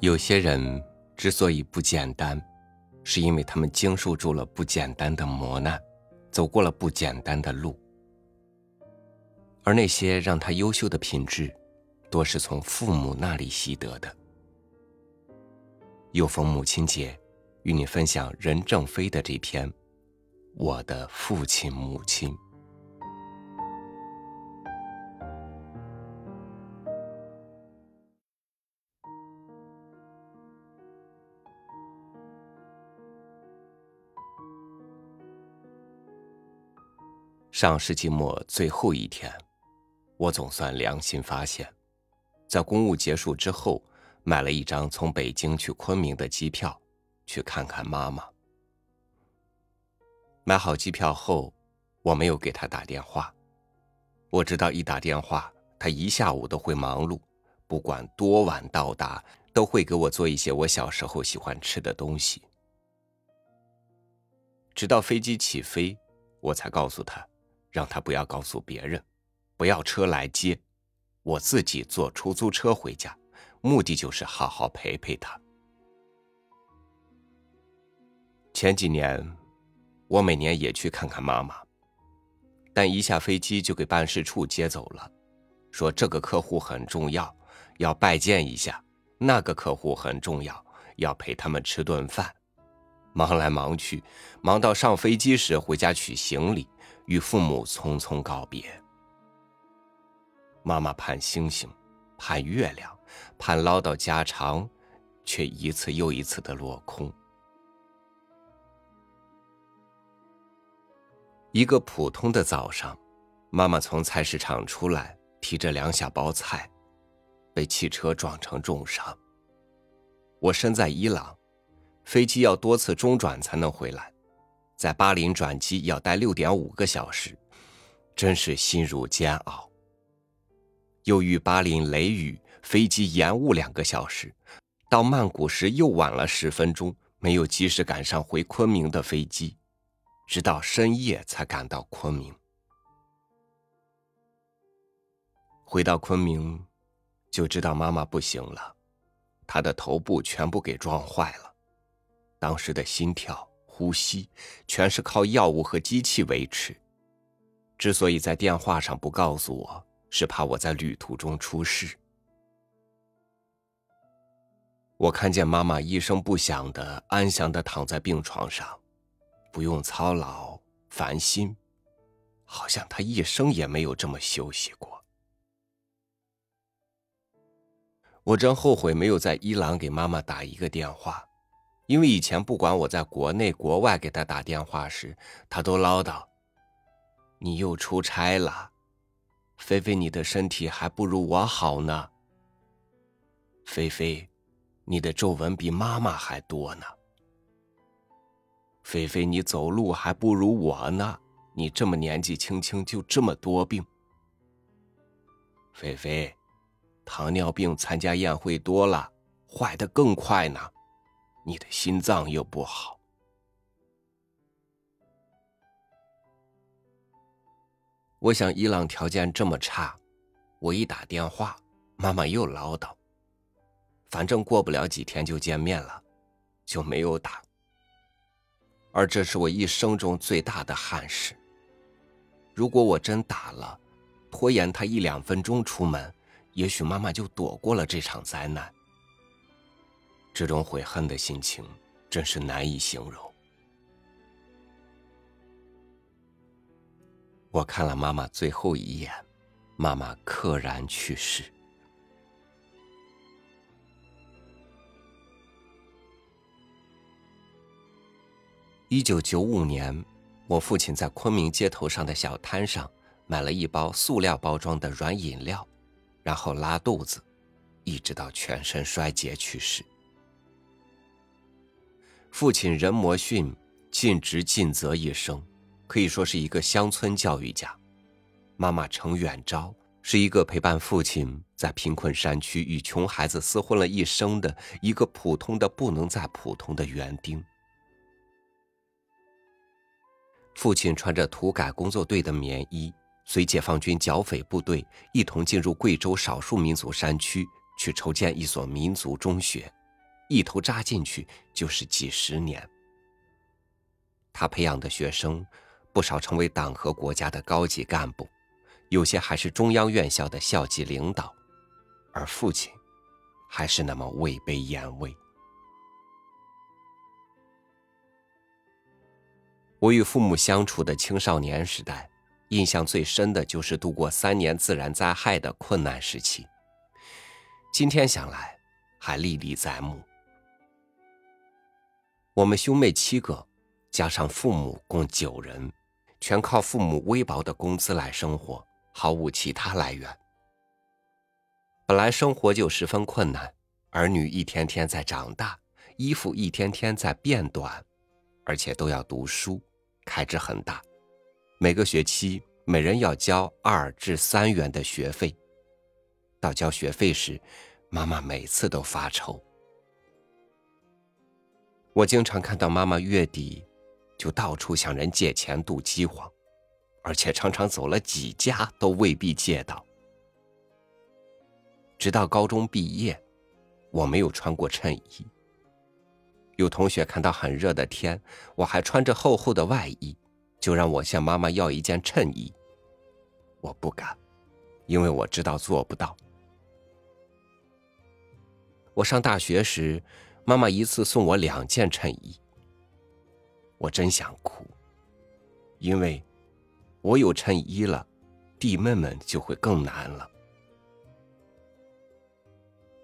有些人之所以不简单，是因为他们经受住了不简单的磨难，走过了不简单的路。而那些让他优秀的品质，多是从父母那里习得的。又逢母亲节，与你分享任正非的这篇《我的父亲母亲》。上世纪末最后一天，我总算良心发现，在公务结束之后，买了一张从北京去昆明的机票，去看看妈妈。买好机票后，我没有给她打电话，我知道一打电话，她一下午都会忙碌，不管多晚到达，都会给我做一些我小时候喜欢吃的东西。直到飞机起飞，我才告诉她。让他不要告诉别人，不要车来接，我自己坐出租车回家，目的就是好好陪陪他。前几年，我每年也去看看妈妈，但一下飞机就给办事处接走了，说这个客户很重要，要拜见一下；那个客户很重要，要陪他们吃顿饭。忙来忙去，忙到上飞机时回家取行李。与父母匆匆告别，妈妈盼星星，盼月亮，盼唠叨家常，却一次又一次的落空。一个普通的早上，妈妈从菜市场出来，提着两小包菜，被汽车撞成重伤。我身在伊朗，飞机要多次中转才能回来。在巴林转机要待六点五个小时，真是心如煎熬。又遇巴林雷雨，飞机延误两个小时，到曼谷时又晚了十分钟，没有及时赶上回昆明的飞机，直到深夜才赶到昆明。回到昆明，就知道妈妈不行了，她的头部全部给撞坏了，当时的心跳。呼吸全是靠药物和机器维持。之所以在电话上不告诉我，是怕我在旅途中出事。我看见妈妈一声不响的安详的躺在病床上，不用操劳烦心，好像她一生也没有这么休息过。我真后悔没有在伊朗给妈妈打一个电话。因为以前不管我在国内国外给他打电话时，他都唠叨：“你又出差了，菲菲，你的身体还不如我好呢。菲菲，你的皱纹比妈妈还多呢。菲菲，你走路还不如我呢，你这么年纪轻轻就这么多病。菲菲，糖尿病参加宴会多了，坏的更快呢。”你的心脏又不好。我想伊朗条件这么差，我一打电话，妈妈又唠叨。反正过不了几天就见面了，就没有打。而这是我一生中最大的憾事。如果我真打了，拖延他一两分钟出门，也许妈妈就躲过了这场灾难。这种悔恨的心情真是难以形容。我看了妈妈最后一眼，妈妈溘然去世。一九九五年，我父亲在昆明街头上的小摊上买了一包塑料包装的软饮料，然后拉肚子，一直到全身衰竭去世。父亲任摩训尽职尽责一生，可以说是一个乡村教育家。妈妈程远昭是一个陪伴父亲在贫困山区与穷孩子厮混了一生的一个普通的不能再普通的园丁。父亲穿着土改工作队的棉衣，随解放军剿匪部队一同进入贵州少数民族山区，去筹建一所民族中学。一头扎进去就是几十年。他培养的学生，不少成为党和国家的高级干部，有些还是中央院校的校级领导，而父亲，还是那么位卑言微。我与父母相处的青少年时代，印象最深的就是度过三年自然灾害的困难时期。今天想来，还历历在目。我们兄妹七个。加上父母共九人，全靠父母微薄的工资来生活，毫无其他来源。本来生活就十分困难，儿女一天天在长大，衣服一天天在变短，而且都要读书，开支很大。每个学期每人要交二至三元的学费，到交学费时，妈妈每次都发愁。我经常看到妈妈月底。就到处向人借钱度饥荒，而且常常走了几家都未必借到。直到高中毕业，我没有穿过衬衣。有同学看到很热的天，我还穿着厚厚的外衣，就让我向妈妈要一件衬衣。我不敢，因为我知道做不到。我上大学时，妈妈一次送我两件衬衣。我真想哭，因为，我有衬衣了，弟妹们就会更难了。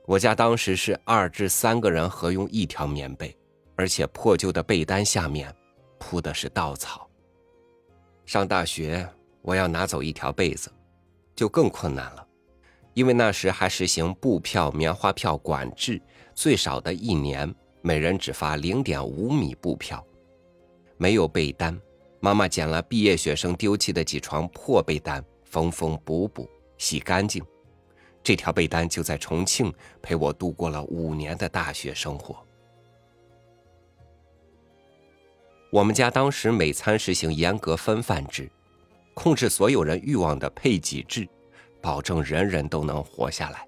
我家当时是二至三个人合用一条棉被，而且破旧的被单下面铺的是稻草。上大学我要拿走一条被子，就更困难了，因为那时还实行布票、棉花票管制，最少的一年每人只发零点五米布票。没有被单，妈妈捡了毕业学生丢弃的几床破被单，缝缝补补，洗干净。这条被单就在重庆陪我度过了五年的大学生活。我们家当时每餐实行严格分饭制，控制所有人欲望的配给制，保证人人都能活下来。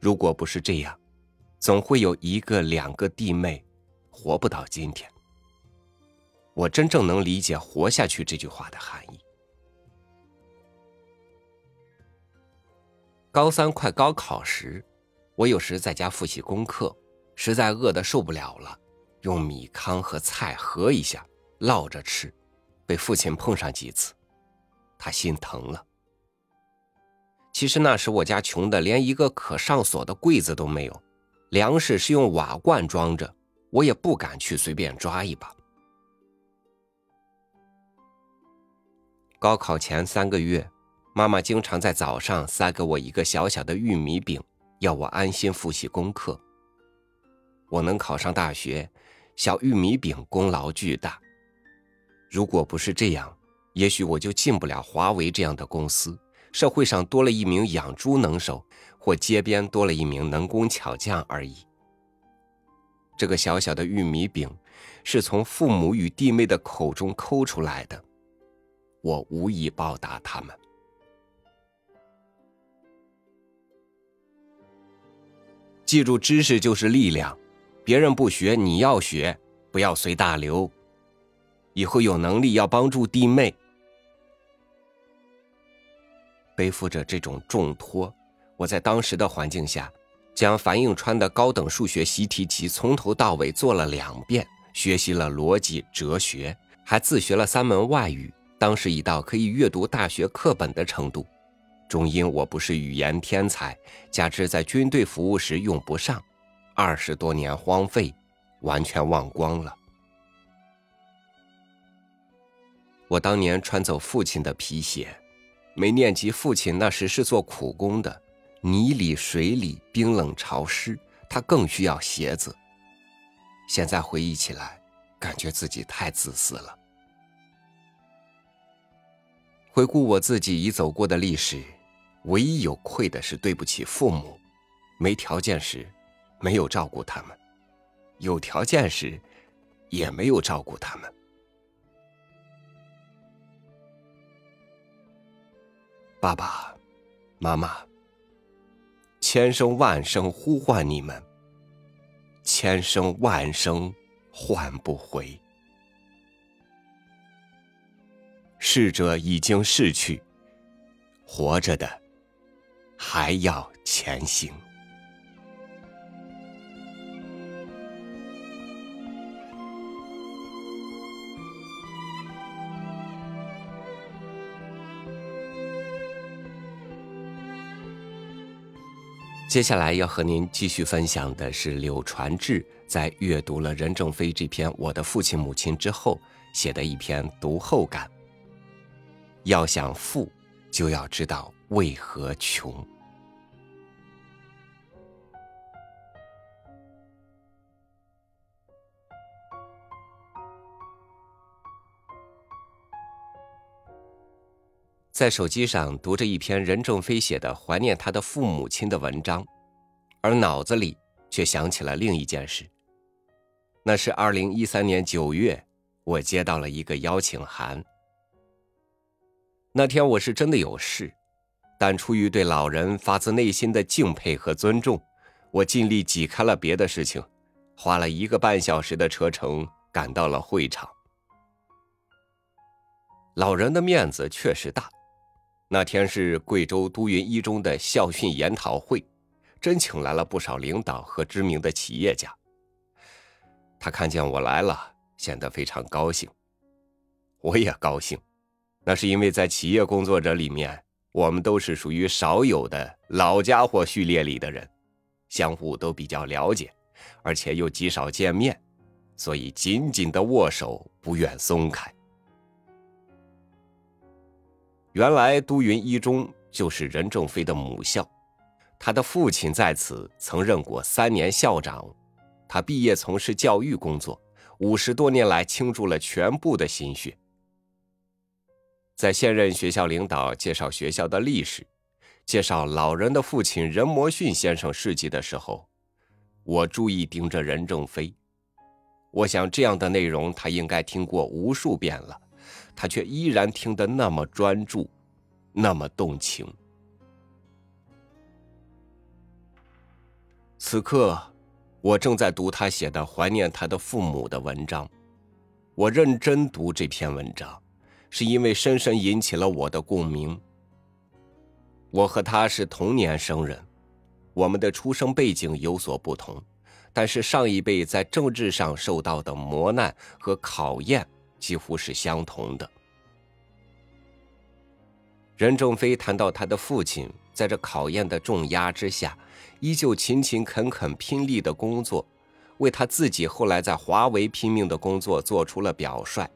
如果不是这样，总会有一个两个弟妹活不到今天。我真正能理解“活下去”这句话的含义。高三快高考时，我有时在家复习功课，实在饿得受不了了，用米糠和菜合一下烙着吃，被父亲碰上几次，他心疼了。其实那时我家穷的连一个可上锁的柜子都没有，粮食是用瓦罐装着，我也不敢去随便抓一把。高考前三个月，妈妈经常在早上塞给我一个小小的玉米饼，要我安心复习功课。我能考上大学，小玉米饼功劳巨大。如果不是这样，也许我就进不了华为这样的公司，社会上多了一名养猪能手，或街边多了一名能工巧匠而已。这个小小的玉米饼，是从父母与弟妹的口中抠出来的。我无以报答他们。记住，知识就是力量，别人不学，你要学，不要随大流。以后有能力要帮助弟妹。背负着这种重托，我在当时的环境下，将樊应川的高等数学习题集从头到尾做了两遍，学习了逻辑、哲学，还自学了三门外语。当时已到可以阅读大学课本的程度，终因我不是语言天才，加之在军队服务时用不上，二十多年荒废，完全忘光了。我当年穿走父亲的皮鞋，没念及父亲那时是做苦工的，泥里水里冰冷潮湿，他更需要鞋子。现在回忆起来，感觉自己太自私了。回顾我自己已走过的历史，唯一有愧的是对不起父母。没条件时，没有照顾他们；有条件时，也没有照顾他们。爸爸妈妈，千声万声呼唤你们，千声万声唤不回。逝者已经逝去，活着的还要前行。接下来要和您继续分享的是柳传志在阅读了任正非这篇《我的父亲母亲》之后写的一篇读后感。要想富，就要知道为何穷。在手机上读着一篇任正非写的怀念他的父母亲的文章，而脑子里却想起了另一件事。那是二零一三年九月，我接到了一个邀请函。那天我是真的有事，但出于对老人发自内心的敬佩和尊重，我尽力挤开了别的事情，花了一个半小时的车程赶到了会场。老人的面子确实大。那天是贵州都匀一中的校训研讨会，真请来了不少领导和知名的企业家。他看见我来了，显得非常高兴。我也高兴，那是因为在企业工作者里面，我们都是属于少有的老家伙序列里的人，相互都比较了解，而且又极少见面，所以紧紧的握手，不愿松开。原来都匀一中就是任正非的母校，他的父亲在此曾任过三年校长，他毕业从事教育工作，五十多年来倾注了全部的心血。在现任学校领导介绍学校的历史，介绍老人的父亲任摩逊先生事迹的时候，我注意盯着任正非，我想这样的内容他应该听过无数遍了。他却依然听得那么专注，那么动情。此刻，我正在读他写的怀念他的父母的文章。我认真读这篇文章，是因为深深引起了我的共鸣。我和他是同年生人，我们的出生背景有所不同，但是上一辈在政治上受到的磨难和考验。几乎是相同的。任正非谈到他的父亲在这考验的重压之下，依旧勤勤恳恳、拼力的工作，为他自己后来在华为拼命的工作做出了表率，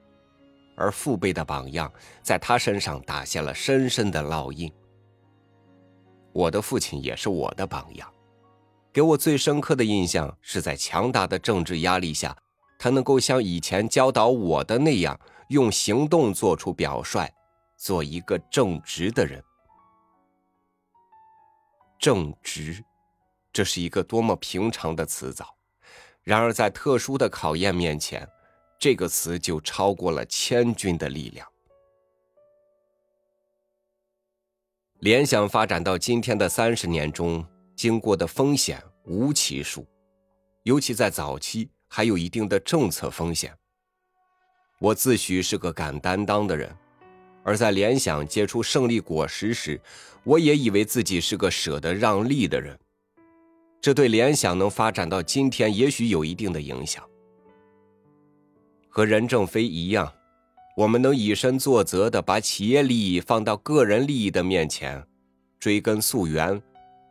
而父辈的榜样在他身上打下了深深的烙印。我的父亲也是我的榜样，给我最深刻的印象是在强大的政治压力下。他能够像以前教导我的那样，用行动做出表率，做一个正直的人。正直，这是一个多么平常的词藻，然而在特殊的考验面前，这个词就超过了千钧的力量。联想发展到今天的三十年中，经过的风险无其数，尤其在早期。还有一定的政策风险。我自诩是个敢担当的人，而在联想结出胜利果实时，我也以为自己是个舍得让利的人。这对联想能发展到今天，也许有一定的影响。和任正非一样，我们能以身作则的把企业利益放到个人利益的面前，追根溯源，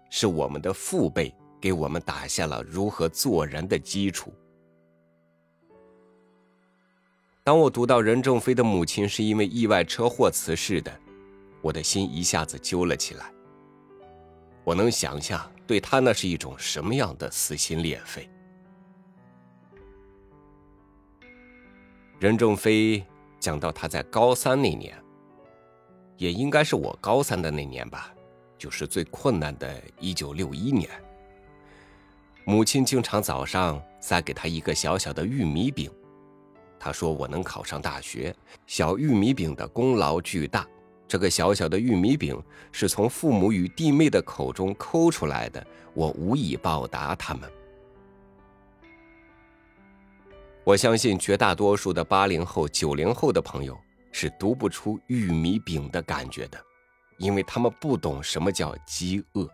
是我们的父辈给我们打下了如何做人的基础。当我读到任正非的母亲是因为意外车祸辞世的，我的心一下子揪了起来。我能想象对他那是一种什么样的撕心裂肺。任正非讲到他在高三那年，也应该是我高三的那年吧，就是最困难的一九六一年。母亲经常早上塞给他一个小小的玉米饼。他说：“我能考上大学，小玉米饼的功劳巨大。这个小小的玉米饼是从父母与弟妹的口中抠出来的，我无以报答他们。”我相信绝大多数的八零后、九零后的朋友是读不出玉米饼的感觉的，因为他们不懂什么叫饥饿。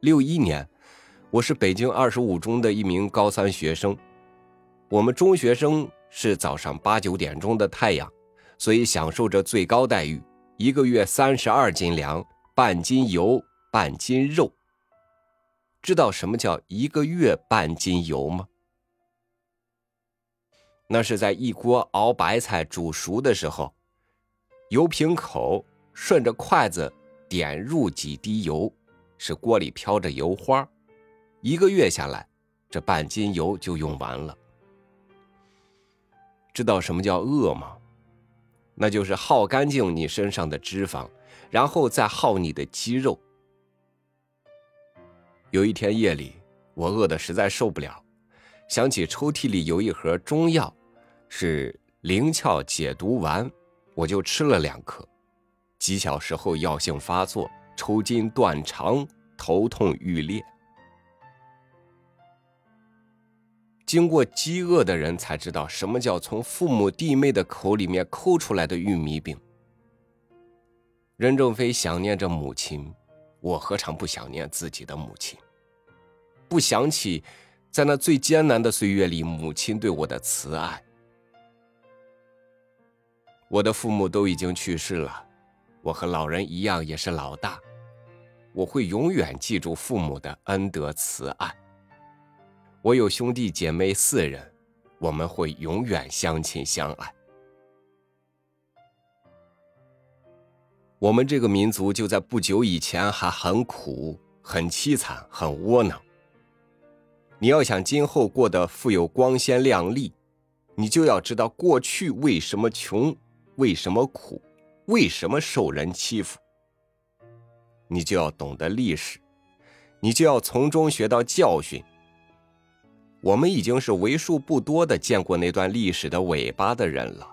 六一年，我是北京二十五中的一名高三学生，我们中学生是早上八九点钟的太阳，所以享受着最高待遇，一个月三十二斤粮，半斤油，半斤肉。知道什么叫一个月半斤油吗？那是在一锅熬白菜煮熟的时候，油瓶口顺着筷子点入几滴油，是锅里飘着油花。一个月下来，这半斤油就用完了。知道什么叫饿吗？那就是耗干净你身上的脂肪，然后再耗你的肌肉。有一天夜里，我饿得实在受不了，想起抽屉里有一盒中药，是灵窍解毒丸，我就吃了两颗。几小时后，药性发作，抽筋断肠，头痛欲裂。经过饥饿的人才知道什么叫从父母弟妹的口里面抠出来的玉米饼。任正非想念着母亲。我何尝不想念自己的母亲？不想起，在那最艰难的岁月里，母亲对我的慈爱。我的父母都已经去世了，我和老人一样，也是老大。我会永远记住父母的恩德慈爱。我有兄弟姐妹四人，我们会永远相亲相爱。我们这个民族就在不久以前还很苦、很凄惨、很窝囊。你要想今后过得富有、光鲜亮丽，你就要知道过去为什么穷、为什么苦、为什么受人欺负。你就要懂得历史，你就要从中学到教训。我们已经是为数不多的见过那段历史的尾巴的人了。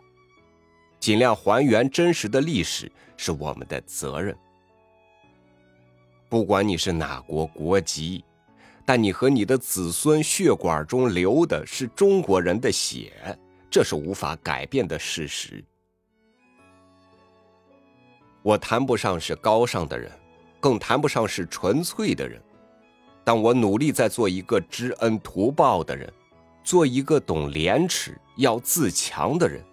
尽量还原真实的历史是我们的责任。不管你是哪国国籍，但你和你的子孙血管中流的是中国人的血，这是无法改变的事实。我谈不上是高尚的人，更谈不上是纯粹的人，但我努力在做一个知恩图报的人，做一个懂廉耻、要自强的人。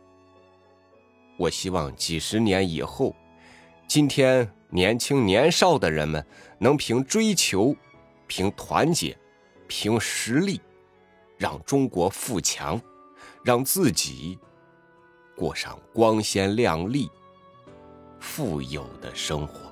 我希望几十年以后，今天年轻年少的人们能凭追求、凭团结、凭实力，让中国富强，让自己过上光鲜亮丽、富有的生活。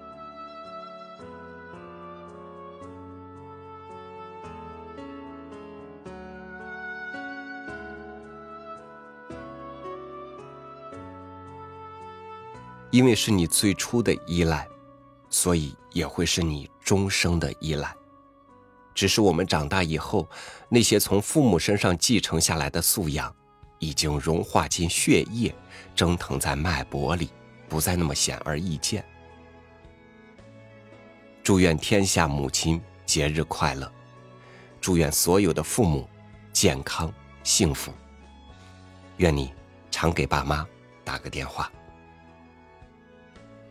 因为是你最初的依赖，所以也会是你终生的依赖。只是我们长大以后，那些从父母身上继承下来的素养，已经融化进血液，蒸腾在脉搏里，不再那么显而易见。祝愿天下母亲节日快乐，祝愿所有的父母健康幸福。愿你常给爸妈打个电话。